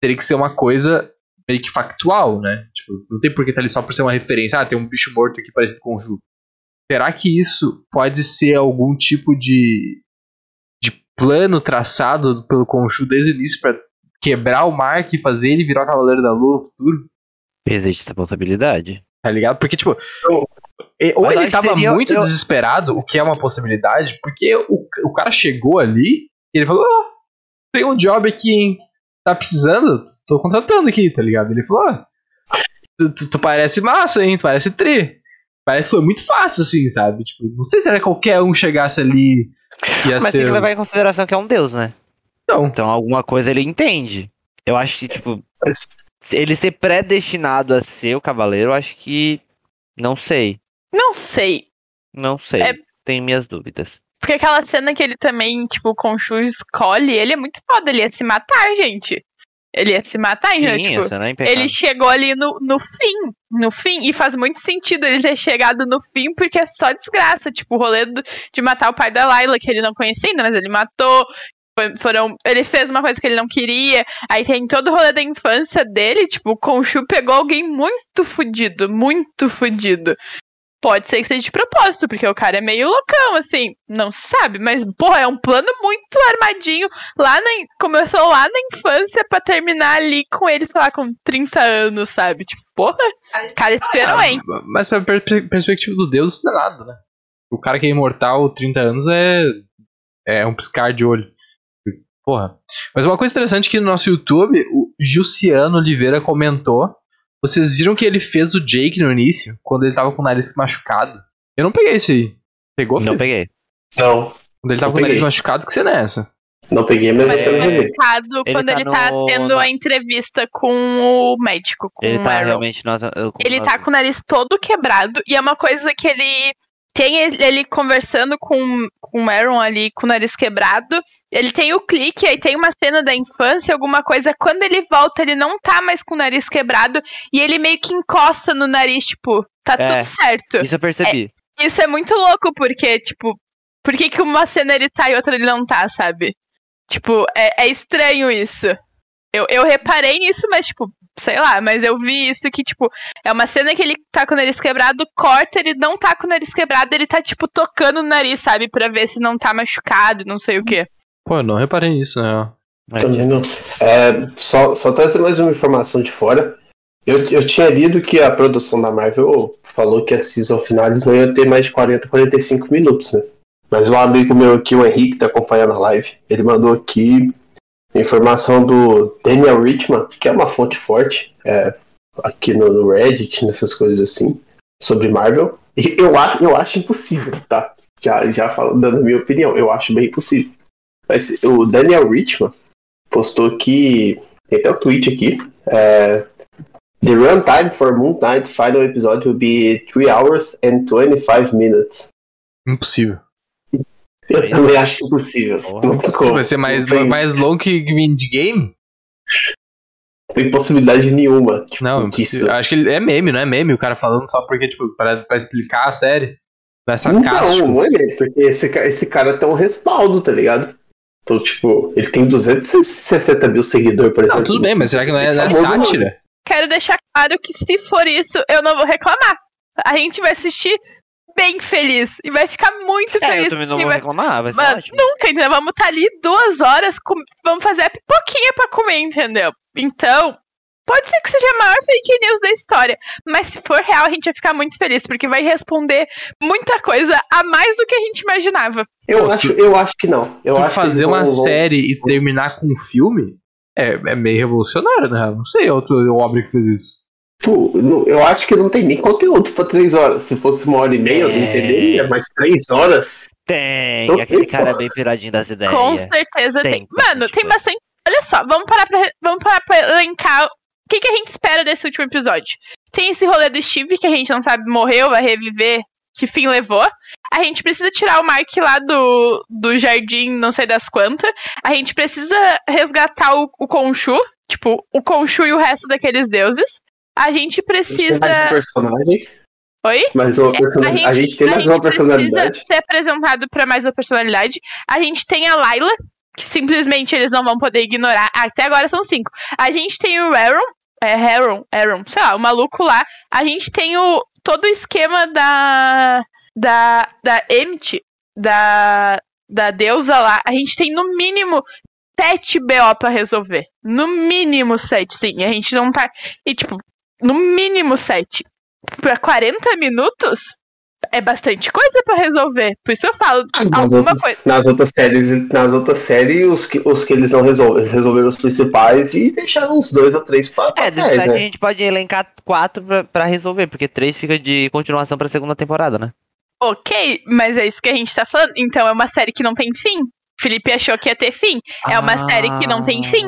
Teria que ser uma coisa meio que factual, né? Tipo, não tem por que estar ali só por ser uma referência. Ah, tem um bicho morto aqui parecido com o Ju. Será que isso pode ser algum tipo de, de plano traçado pelo Khonshu desde o início pra quebrar o Mark e fazer ele virar o Cavaleiro da Lua no futuro? Existe essa possibilidade. Tá ligado? Porque, tipo, Eu- ou Mas ele tava seria- muito eu- desesperado, o que é uma possibilidade, porque o, o cara chegou ali e ele falou: Ó, tem um job aqui, hein? Tá precisando? Tô contratando aqui, tá ligado? Ele falou: Ó, tu, tu- tu parece massa, hein? Tu parece tri. Parece que foi muito fácil, assim, sabe? Tipo, não sei se era qualquer um chegasse ali e ia Mas ser. tem que levar em consideração que é um deus, né? Não. Então alguma coisa ele entende. Eu acho que, tipo, Mas ele ser predestinado a ser o cavaleiro, eu acho que. Não sei. Não sei. Não sei. É- Tenho minhas dúvidas. Porque aquela cena que ele também, tipo, o Khonshu escolhe, ele é muito foda, ele ia se matar, gente. Ele ia se matar, então, Sim, tipo, é ele chegou ali no, no fim, no fim, e faz muito sentido ele ter chegado no fim, porque é só desgraça, tipo, o rolê do- de matar o pai da Layla, que ele não conhecia ainda, mas ele matou, foram, ele fez uma coisa que ele não queria, aí tem todo o rolê da infância dele, tipo, o Khonshu pegou alguém muito fudido, muito fudido. Pode ser que seja de propósito, porque o cara é meio loucão, assim, não sabe, mas, porra, é um plano muito armadinho. Lá na, começou lá na infância pra terminar ali com ele, sei lá, com 30 anos, sabe? Tipo, porra, o cara esperou, hein? Ah, Mas a per- per- perspectiva do Deus isso não é nada, né? O cara que é imortal 30 anos é. É um piscar de olho. Porra. Mas uma coisa interessante que no nosso YouTube, o Gilciano Oliveira comentou. Vocês viram que ele fez o Jake no início, quando ele tava com o nariz machucado? Eu não peguei isso aí. Pegou, Não Felipe? peguei. não, Quando ele tava Não com o nariz machucado, que cena é essa? não peguei, mas eu quero rever. marcado Ele quando tá ele tá no- tendo a entrevista com o médico, com Ele o tá realmente. Eu- Ele tá com o nariz todo quebrado e é uma coisa que ele tem ele conversando com, com o Aaron ali com o nariz quebrado. Ele tem o clique, aí tem uma cena da infância, alguma coisa. Quando ele volta, ele não tá mais com o nariz quebrado e ele meio que encosta no nariz, tipo, tá É. tudo certo. Isso eu percebi. Isso é muito louco, porque, tipo, por que, que uma cena ele tá e outra ele não tá, sabe? Tipo, é, é estranho isso. Eu, eu reparei nisso, mas, tipo, sei lá, mas eu vi isso que, tipo, é uma cena que ele tá com o nariz quebrado, corta, ele não tá com o nariz quebrado, ele tá, tipo, tocando o nariz, sabe? Pra ver se não tá machucado, não sei o quê. Pô, eu não reparei nisso, né? Também não. É, só, só trazer mais uma informação de fora. Eu, eu tinha lido que a produção da Marvel falou que a season final eles não ia ter mais de 40, 45 minutos, né? Mas um amigo meu aqui, o Henrique, tá acompanhando a live, ele mandou aqui informação do Daniel Richman, que é uma fonte forte é, aqui no, no, Reddit, nessas coisas assim, sobre Marvel. E eu acho, eu acho impossível, tá? Já, já falando, dando a minha opinião, eu acho bem impossível. Mas o Daniel Richman postou que. Tem até o tweet aqui. É, The runtime for Moon Knight final episode will be 3 hours and 25 minutes. Impossível. Eu também acho impossível. Não Vai ser mais, tem... mais longo que Endgame? Tem possibilidade nenhuma. Tipo, não, isso. acho que é meme, não é meme o cara falando só porque, tipo, pra, pra explicar a série. Vai sacar. Não, tipo... não é meme, porque esse, esse cara tem um respaldo, tá ligado? Então, tipo, ele tem 260 mil seguidores, por exemplo. Não, tudo bem, mas será que não é, não é sátira? Quero deixar claro que se for isso, eu não vou reclamar. A gente vai assistir bem feliz. E vai ficar muito é, feliz. Eu também não vou vai... reclamar, vai ser Mas, ótimo. Nunca, entendeu? Vamos estar tá ali duas horas, com... vamos fazer a pipoquinha pra comer, entendeu? Então, pode ser que seja a maior fake news da história. Mas se for real, a gente vai ficar muito feliz, porque vai responder muita coisa a mais do que a gente imaginava. Eu, acho, eu acho que não. Eu acho fazer uma vão... série e terminar com um filme é, é meio revolucionário, né? Não sei outro obra que fez isso. Pô, eu acho que não tem nem conteúdo pra três horas. Se fosse uma hora e meia, eu não entenderia, mas três horas. Tem, então, aquele cara é bem piradinho das ideias. Com certeza tem. tem. Mano, tem bastante. Olha só, vamos parar pra, vamos parar pra elencar o que, que a gente espera desse último episódio. Tem esse rolê do Steve, que a gente não sabe, morreu, vai reviver, que fim levou. A gente precisa tirar o Mark lá do, do jardim, não sei das quantas. A gente precisa resgatar o, o Conchu, tipo, o Conchu e o resto daqueles deuses. A gente precisa. A gente mais um personagem. Oi? Mais uma person... a, gente, a gente tem mais uma personalidade. ser apresentado para mais uma personalidade. A gente tem a Layla, que simplesmente eles não vão poder ignorar. Até agora são cinco. A gente tem o Aaron, é Aaron, Aaron, sei lá, o maluco lá. A gente tem o todo o esquema da da da Emmett, da da deusa lá. A gente tem no mínimo sete BO pra resolver. No mínimo sete, sim. A gente não tá. E, tipo, no mínimo sete. Pra 40 minutos é bastante coisa para resolver. Por isso eu falo ah, nas alguma outras, coisa. Nas outras séries, nas outras séries, os que, os que eles não resolveram, eles resolveram os principais e deixaram uns dois ou três pra, pra é, trás, né? a gente pode elencar quatro pra, pra resolver, porque três fica de continuação pra segunda temporada, né? Ok, mas é isso que a gente tá falando. Então é uma série que não tem fim. Felipe achou que ia ter fim. É uma ah, série que não tem fim.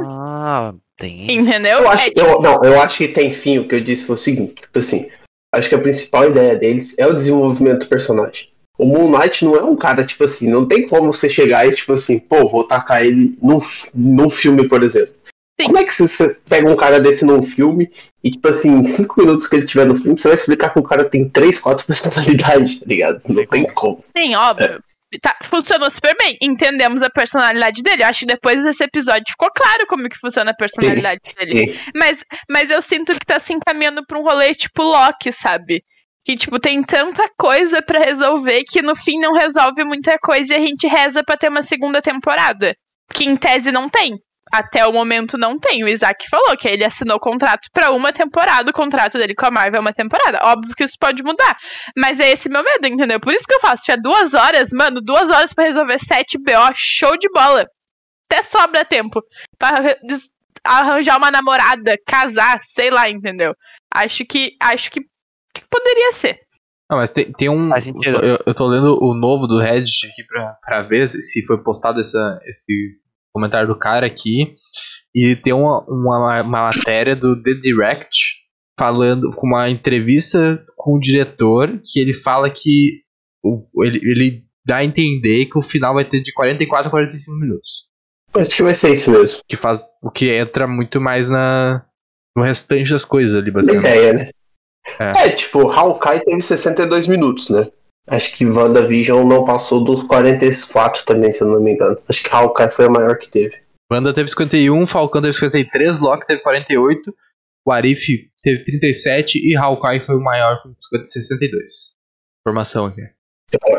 Tem. Entendeu? Eu acho, é, tipo... eu, não, eu acho que tem fim. O que eu disse foi o seguinte: tipo assim, acho que a principal ideia deles é o desenvolvimento do personagem. O Moon Knight não é um cara, tipo assim, não tem como você chegar e, tipo assim, pô, vou tacar ele num, num filme, por exemplo. Sim. Como é que você pega um cara desse num filme e, tipo assim, em cinco minutos que ele tiver no filme, você vai explicar que o cara tem três, quatro personalidades, tá ligado? Não tem como. Sim, óbvio. É tá, funcionou super bem. Entendemos a personalidade dele. Eu acho que depois desse episódio ficou claro como que funciona a personalidade dele. Mas, mas eu sinto que tá se encaminhando pra um rolê tipo Loki, sabe? Que, tipo, tem tanta coisa para resolver que no fim não resolve muita coisa e a gente reza pra ter uma segunda temporada. Que em tese não tem até o momento não tem. O Isaac falou que ele assinou contrato para uma temporada, o contrato dele com a Marvel é uma temporada. Óbvio que isso pode mudar. Mas é esse meu medo, entendeu? Por isso que eu faço. Se tiver duas horas, mano, duas horas para resolver sete BO, show de bola. Até sobra tempo. Pra arranjar uma namorada, casar, sei lá, entendeu? Acho que. Acho que, que poderia ser. Não, mas tem, tem um. Eu, eu tô lendo o novo do Reddit aqui pra, pra ver se foi postado essa, esse comentário do cara aqui. E tem uma, uma, uma matéria do The Direct falando com uma entrevista com o diretor que ele fala que o, ele, ele dá a entender que o final vai ter de 44 a 45 minutos. Acho que vai ser isso mesmo. Que faz o que entra muito mais na no restante das coisas ali, basicamente. Ideia, né? É. é, tipo, Hawkeye teve 62 minutos, né? Acho que WandaVision não passou dos 44 também, se eu não me engano. Acho que Hawkeye foi a maior que teve. Wanda teve 51, Falcão teve 53, Loki teve 48, o Arif teve 37 e Hawkeye foi o maior com 62. Informação aqui.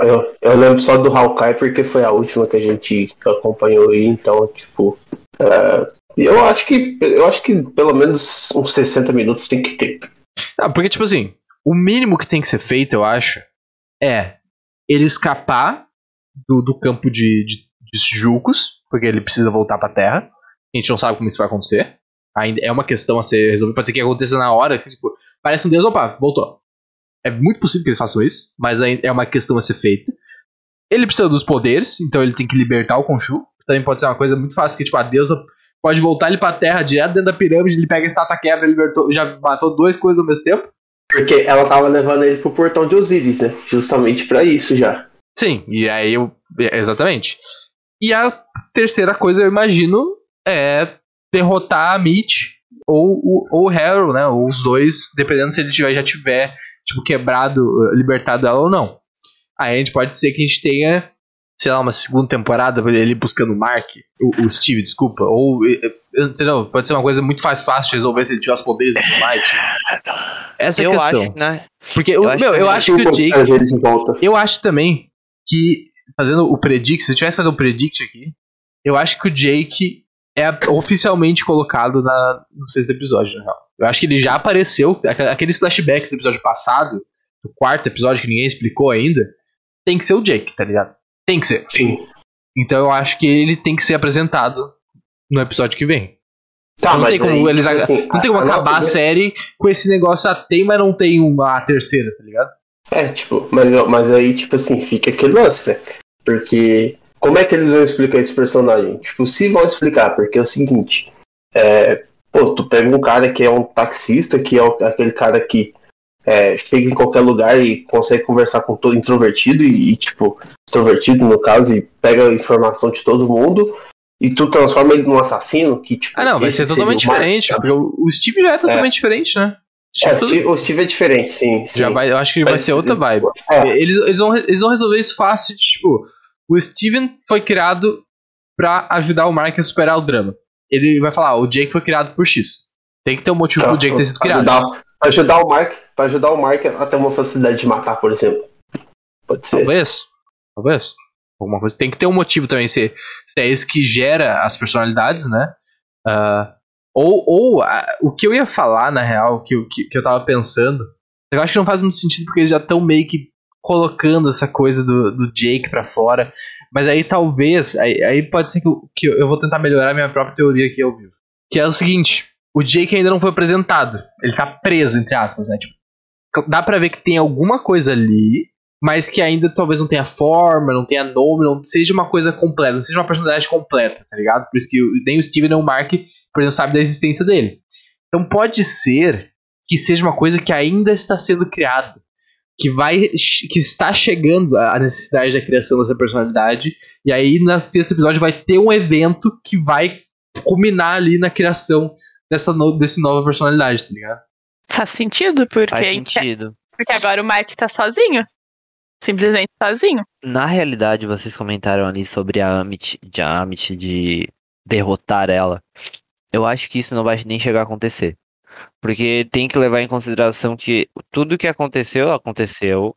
Eu, eu lembro só do Hawkeye porque foi a última que a gente acompanhou aí, então, tipo. Uh, eu acho que. Eu acho que pelo menos uns 60 minutos tem que ter. Ah, porque, tipo assim, o mínimo que tem que ser feito, eu acho, é ele escapar do, do campo de, de, de porque ele precisa voltar pra Terra. A gente não sabe como isso vai acontecer. Ainda é uma questão a ser resolvida. Pode ser que aconteça na hora. Que, tipo, parece um deus, opa, voltou. É muito possível que eles façam isso, mas é uma questão a ser feita. Ele precisa dos poderes, então ele tem que libertar o Khonshu. Também pode ser uma coisa muito fácil, porque tipo, a deusa pode voltar ele pra terra direto dentro da pirâmide, ele pega a estátua quebra, ele libertou, já matou duas coisas ao mesmo tempo. Porque ela tava levando ele pro portão de Osiris, né? Justamente para isso já. Sim, e aí eu. Exatamente. E a terceira coisa, eu imagino, é derrotar a Mitch ou, ou o Harold, né? Ou os dois, dependendo se ele tiver, já tiver tipo, quebrado, libertado ela ou não. Aí a gente pode ser que a gente tenha, sei lá, uma segunda temporada, ele buscando o Mark, o, o Steve, desculpa, ou, entendeu? Pode ser uma coisa muito fácil, fácil de resolver se ele tiver os poderes do Might. Essa é a questão. Acho, né? Porque, eu, acho, meu, eu acho que o Jake, eu acho também que, fazendo o predict, se eu tivesse fazer um predict aqui, eu acho que o Jake é oficialmente colocado na, no sexto episódio, na real. Eu acho que ele já apareceu. Aqueles flashbacks do episódio passado, do quarto episódio que ninguém explicou ainda, tem que ser o Jake, tá ligado? Tem que ser. Sim. Então eu acho que ele tem que ser apresentado no episódio que vem. Tá, não, tem como aí, eles, assim, não tem como a acabar a, a série com esse negócio, ah, tem, mas não tem uma a terceira, tá ligado? É, tipo, mas, mas aí, tipo assim, fica aquele lance, né? Porque como é que eles vão explicar esse personagem? Tipo, se vão explicar, porque é o seguinte, é, pô, tu pega um cara que é um taxista, que é aquele cara que é, chega em qualquer lugar e consegue conversar com todo introvertido e, e, tipo, extrovertido no caso, e pega a informação de todo mundo, e tu transforma ele num assassino que, tipo. Ah, não, vai ser totalmente diferente, porque o Steve já é totalmente é. diferente, né? É, tudo... o Steve é diferente, sim. sim. Já vai, eu acho que vai, vai ser outra vibe. É. Eles, eles, vão, eles vão resolver isso fácil, tipo, o Steven foi criado para ajudar o Mark a superar o drama. Ele vai falar, o Jake foi criado por X. Tem que ter um motivo tá, pro Jake ter sido criado. Ajudar, pra ajudar o Mark, para ajudar o Mark a ter uma facilidade de matar, por exemplo. Pode ser. Talvez. Talvez. Alguma coisa. Tem que ter um motivo também, se, se é isso que gera as personalidades, né? Uh, ou ou uh, o que eu ia falar, na real, que, que, que eu tava pensando, eu acho que não faz muito sentido porque eles já estão meio que colocando essa coisa do, do Jake para fora. Mas aí talvez, aí, aí pode ser que, eu, que eu vou tentar melhorar minha própria teoria aqui ao vivo. Que é o seguinte, o Jake ainda não foi apresentado. Ele tá preso, entre aspas, né? Tipo, dá pra ver que tem alguma coisa ali, mas que ainda talvez não tenha forma, não tenha nome, não seja uma coisa completa, não seja uma personalidade completa, tá ligado? Por isso que nem o Steven nem o Mark, por exemplo, sabe da existência dele. Então pode ser que seja uma coisa que ainda está sendo criada que vai que está chegando a necessidade da criação dessa personalidade e aí na sexto episódio vai ter um evento que vai culminar ali na criação dessa no, desse nova personalidade, tá ligado? Faz sentido porque Faz sentido. porque agora o Mike tá sozinho. Simplesmente sozinho. Na realidade, vocês comentaram ali sobre a Amit, de, a Amit de derrotar ela. Eu acho que isso não vai nem chegar a acontecer. Porque tem que levar em consideração que tudo que aconteceu, aconteceu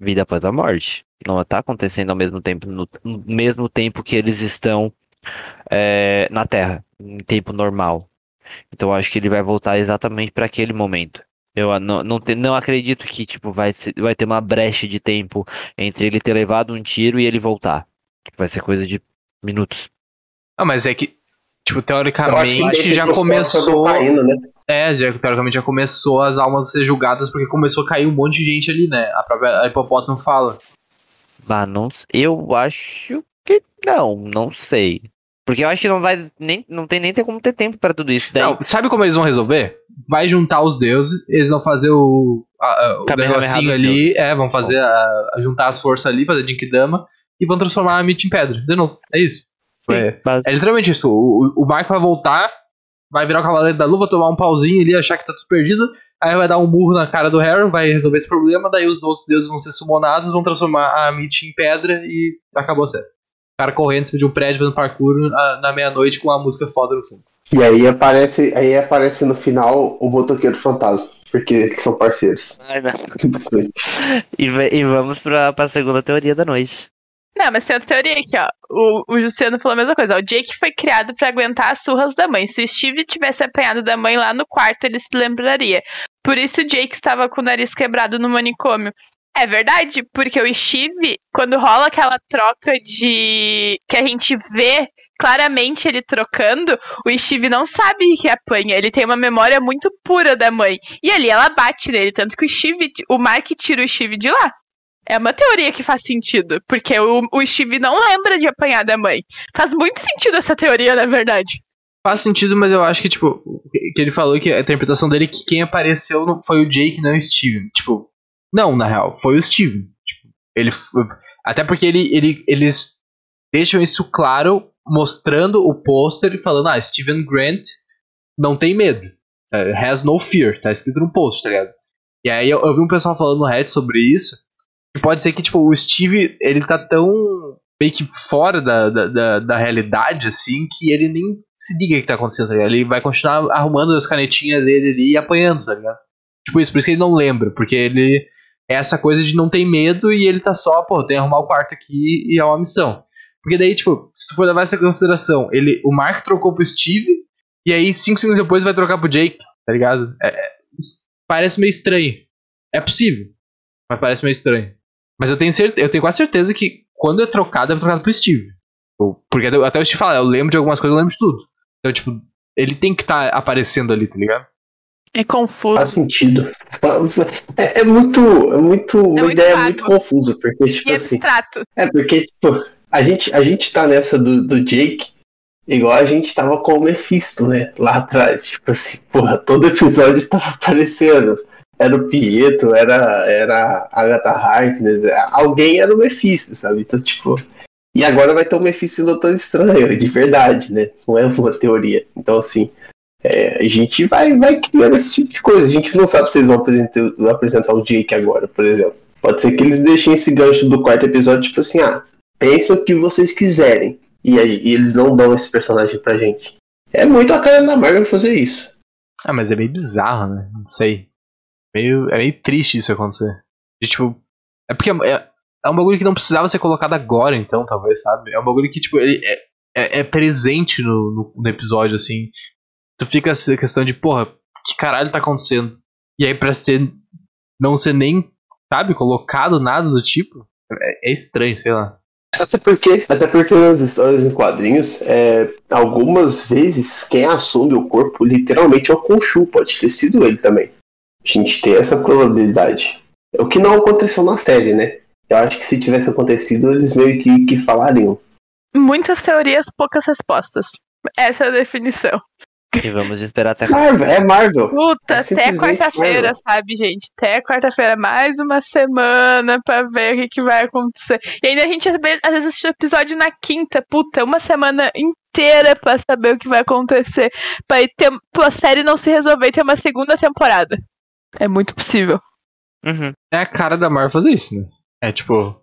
vida após a morte. Não está acontecendo ao mesmo tempo, no, mesmo tempo que eles estão é, na Terra, em tempo normal. Então acho que ele vai voltar exatamente para aquele momento. Eu não, não, te, não acredito que tipo, vai, ser, vai ter uma brecha de tempo entre ele ter levado um tiro e ele voltar. Vai ser coisa de minutos. Ah, mas é que, tipo, teoricamente já começou. Caindo, né? É, já, teoricamente já começou as almas a ser julgadas porque começou a cair um monte de gente ali, né? A própria a hipopótamo fala. Mas não, eu acho que não, não sei. Porque eu acho que não vai nem não tem nem ter como ter tempo para tudo isso. Daí... Não, sabe como eles vão resolver? Vai juntar os deuses, eles vão fazer o, a, o negocinho ali, é, vão fazer a, a, juntar as forças ali, fazer Jinkidama e vão transformar a Meat em pedra. De novo, é isso. Sim, é, é literalmente isso. O, o Mark vai voltar vai virar o Cavaleiro da Luva, tomar um pauzinho ali, achar que tá tudo perdido. Aí vai dar um murro na cara do Harry, vai resolver esse problema. Daí os doces deuses vão ser sumonados, vão transformar a Mitch em pedra e acabou a série. O cara correndo em cima de um prédio fazendo parkour na, na meia-noite com uma música foda no fundo. E aí aparece, aí aparece no final o motoqueiro fantasma, porque eles são parceiros. Ai, não. Simplesmente. E, e vamos pra, pra segunda teoria da noite. Não, mas tem outra teoria aqui, ó. O, o Luciano falou a mesma coisa. ó. O Jake foi criado pra aguentar as surras da mãe. Se o Steve tivesse apanhado da mãe lá no quarto, ele se lembraria. Por isso o Jake estava com o nariz quebrado no manicômio. É verdade, porque o Steve, quando rola aquela troca de. que a gente vê claramente ele trocando, o Steve não sabe que apanha. Ele tem uma memória muito pura da mãe. E ali ela bate nele, tanto que o Steve, o Mark tira o Steve de lá. É uma teoria que faz sentido, porque o, o Steve não lembra de apanhar da mãe. Faz muito sentido essa teoria, na verdade. Faz sentido, mas eu acho que, tipo, que ele falou que a interpretação dele é que quem apareceu foi o Jake, não o Steven. Tipo, não, na real, foi o Steven. Tipo, ele, até porque ele, ele, eles deixam isso claro mostrando o pôster e falando, ah, Steven Grant não tem medo. É, has no fear, tá escrito no post, tá ligado? E aí eu, eu vi um pessoal falando no Reddit sobre isso. E pode ser que, tipo, o Steve, ele tá tão meio que fora da, da, da, da realidade, assim, que ele nem se liga o que tá acontecendo, tá ligado? Ele vai continuar arrumando as canetinhas dele ali e apanhando, tá ligado? Tipo isso, por isso que ele não lembra, porque ele é essa coisa de não ter medo e ele tá só, pô, tem que arrumar o quarto aqui e é uma missão. Porque daí, tipo, se tu for levar essa consideração, ele, o Mark trocou pro Steve e aí cinco segundos depois vai trocar pro Jake, tá ligado? É- é- parece meio estranho. É possível, mas parece meio estranho. Mas eu tenho certeza, eu tenho quase certeza que quando é trocado, é trocado pro Steve. Porque até o Steve fala, eu lembro de algumas coisas, eu lembro de tudo. Então, tipo, ele tem que estar aparecendo ali, tá ligado? É confuso. Faz sentido. É, é muito. É muito. uma muito ideia vago. muito confusa, porque, tipo E assim. abstrato. É, porque, tipo, a gente, a gente tá nessa do, do Jake igual a gente tava com o Mephisto, né? Lá atrás. Tipo assim, porra, todo episódio tava aparecendo. Era o Pietro, era, era a Agatha Harkness, alguém era o Mephisto, sabe? Então, tipo. E agora vai ter o Mephisto e o Doutor Estranho, de verdade, né? Não é uma teoria. Então, assim. É, a gente vai, vai criando esse tipo de coisa. A gente não sabe se eles vão apresentar, apresentar o Jake agora, por exemplo. Pode ser que eles deixem esse gancho do quarto episódio, tipo assim, ah, pensem o que vocês quiserem. E, e eles não dão esse personagem pra gente. É muito a cara da Marvel fazer isso. Ah, mas é meio bizarro, né? Não sei. Meio, é meio triste isso acontecer. E, tipo, é porque é, é um bagulho que não precisava ser colocado agora, então, talvez, sabe? É um bagulho que, tipo, ele é, é, é presente no, no, no episódio, assim. Tu fica essa questão de, porra, que caralho tá acontecendo? E aí, pra ser. Não ser nem, sabe, colocado nada do tipo, é, é estranho, sei lá. Até porque, até porque nas histórias em quadrinhos, é, algumas vezes quem assume o corpo literalmente é o Khonshu, pode ter sido ele também. A gente tem essa probabilidade. É o que não aconteceu na série, né? Eu acho que se tivesse acontecido, eles meio que, que falariam. Muitas teorias, poucas respostas. Essa é a definição. E vamos esperar até Marvel, é Marvel. Puta, É até quarta-feira, sabe, gente? Até quarta-feira, mais uma semana pra ver o que, que vai acontecer. E ainda a gente às vezes assiste o episódio na quinta, puta, uma semana inteira pra saber o que vai acontecer. Pra ir ter, pra série não se resolver e ter uma segunda temporada. É muito possível. Uhum. É a cara da Marvel fazer isso, né? É tipo.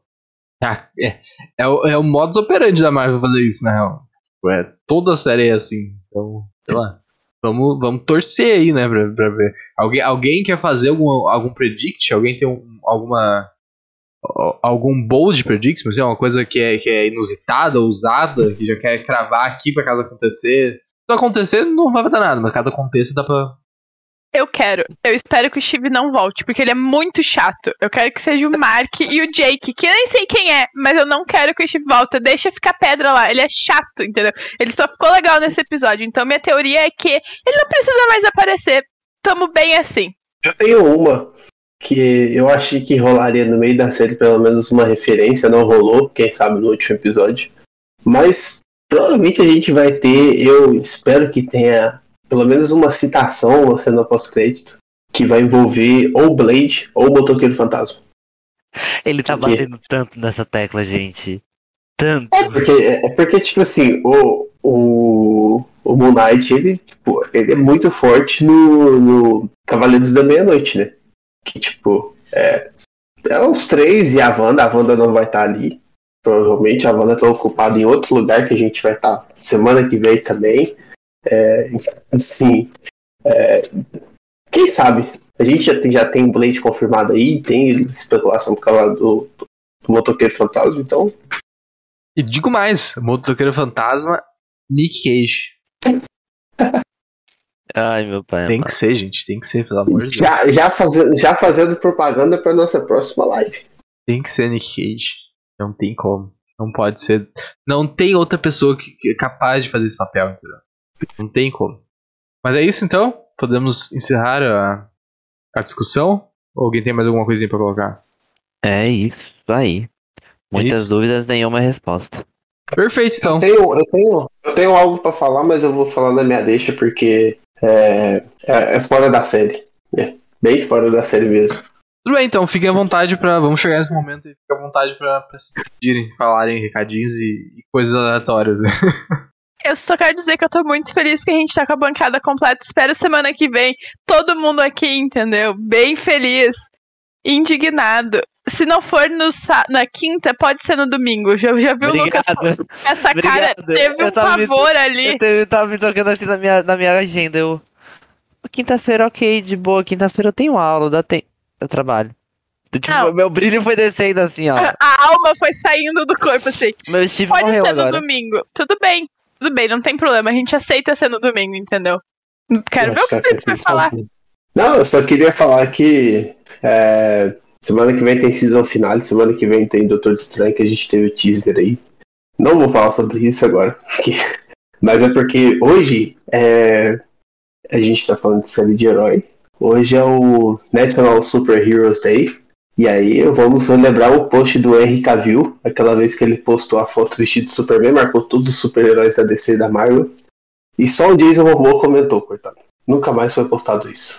ah, É, é, o, é o modus operandi da Marvel fazer isso, na real. Tipo, É, toda a série é assim. Então, sei lá. Vamos, vamos torcer aí, né, pra, pra ver. Alguém, alguém quer fazer algum, algum predict? Alguém tem um, alguma. Algum bold predict? Mas é uma coisa que é, que é inusitada, ousada, que já quer cravar aqui pra caso acontecer. Se acontecer, não vai dar nada, mas caso aconteça, dá pra. Eu quero. Eu espero que o Steve não volte, porque ele é muito chato. Eu quero que seja o Mark e o Jake, que eu nem sei quem é, mas eu não quero que o Steve volte. Deixa ficar pedra lá. Ele é chato, entendeu? Ele só ficou legal nesse episódio. Então minha teoria é que ele não precisa mais aparecer. Tamo bem assim. Eu tenho uma que eu achei que rolaria no meio da série, pelo menos uma referência, não rolou, quem sabe no último episódio. Mas provavelmente a gente vai ter, eu espero que tenha pelo menos uma citação, uma cena pós-crédito, que vai envolver ou Blade ou o Motoqueiro Fantasma. Ele tá Por quê? batendo tanto nessa tecla, gente. Tanto. É porque, é porque tipo assim, o, o, o Moon Knight, ele, tipo, ele é muito forte no, no Cavaleiros da Meia-Noite, né? Que, tipo, é, é os três e a Wanda, a Wanda não vai estar ali. Provavelmente a Wanda tá ocupada em outro lugar que a gente vai estar semana que vem também. É, assim, é, quem sabe? A gente já tem, já tem Blade confirmado aí, tem especulação do cavalo do, do, motoqueiro fantasma, então. E digo mais, motoqueiro fantasma, Nick Cage. Ai, meu pai. Tem que ser, gente, tem que ser, pelo amor de Deus. Já, já, fazendo, já fazendo propaganda pra nossa próxima live. Tem que ser Nick Cage. Não tem como. Não pode ser. Não tem outra pessoa que, que é capaz de fazer esse papel, entendeu? Não tem como. Mas é isso então? Podemos encerrar a, a discussão? Ou alguém tem mais alguma coisinha pra colocar? É isso aí. Muitas isso? dúvidas, nenhuma resposta. Perfeito, então. Eu tenho, eu, tenho, eu tenho algo pra falar, mas eu vou falar na minha deixa porque é, é, é fora da série. É bem fora da série mesmo. Tudo bem, então, fiquem à vontade pra. Vamos chegar nesse momento e fiquem à vontade pra, pra se pedirem, falarem recadinhos e, e coisas aleatórias. né? Eu só quero dizer que eu tô muito feliz que a gente tá com a bancada completa. Espero semana que vem todo mundo aqui, entendeu? Bem feliz, indignado. Se não for no, na quinta, pode ser no domingo. Já, já viu o Lucas? Obrigado. Essa cara teve um tava me- favor ali. Eu, te- eu tava me tocando assim na minha, na minha agenda. Eu. Quinta-feira, ok, de boa. Quinta-feira eu tenho aula, dá tempo. Eu trabalho. Tipo, Não. meu brilho foi descendo assim, ó. A alma foi saindo do corpo, assim. Meu Steve Pode morreu ser no agora. domingo. Tudo bem. Tudo bem, não tem problema. A gente aceita ser no domingo, entendeu? Quero Eu ver o que você vai falar. Não, eu só queria falar que é, semana que vem tem season final, semana que vem tem Doutor Estranho, que a gente teve o teaser aí. Não vou falar sobre isso agora, porque- mas é porque hoje é, a gente tá falando de série de herói. Hoje é o National Super Heroes Day. E aí vamos relembrar o post do Henry Cavill, aquela vez que ele postou a foto vestido de Superman, marcou todos os super-heróis da DC e da Marvel. E só o Jason Momoa comentou, coitado. Nunca mais foi postado isso.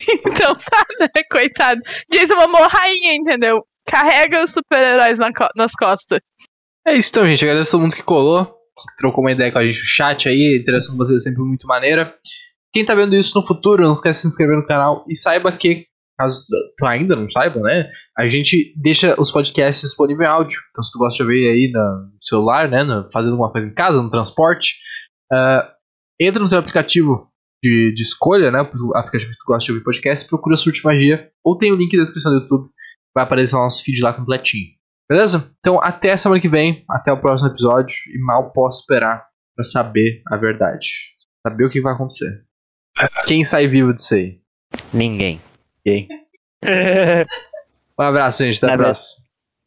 Então tá, né? Coitado. Jason Momoa rainha, entendeu? Carrega os super-heróis na co- nas costas. É isso então, gente. Agradeço a todo mundo que colou, que trocou uma ideia com a gente no chat aí. A interação com vocês é sempre muito maneira. Quem tá vendo isso no futuro, não esquece de se inscrever no canal e saiba que, caso tu ainda não saiba, né? A gente deixa os podcasts disponíveis em áudio. Então, se tu gosta de ouvir aí no celular, né? no- fazendo alguma coisa em casa, no transporte, ah, entra no teu aplicativo de, de escolha, né? O aplicativo que tu gosta de ouvir podcast, procura Surte Magia, ou tem o link na descrição do YouTube, vai aparecer o nosso feed lá completinho. Beleza? Então, até a semana que vem, até o próximo episódio, e mal posso esperar pra saber a verdade. Saber o que vai acontecer. Quem sai vivo disso aí? Ninguém. Quem? Um abraço, gente. Até a Abraço. próxima.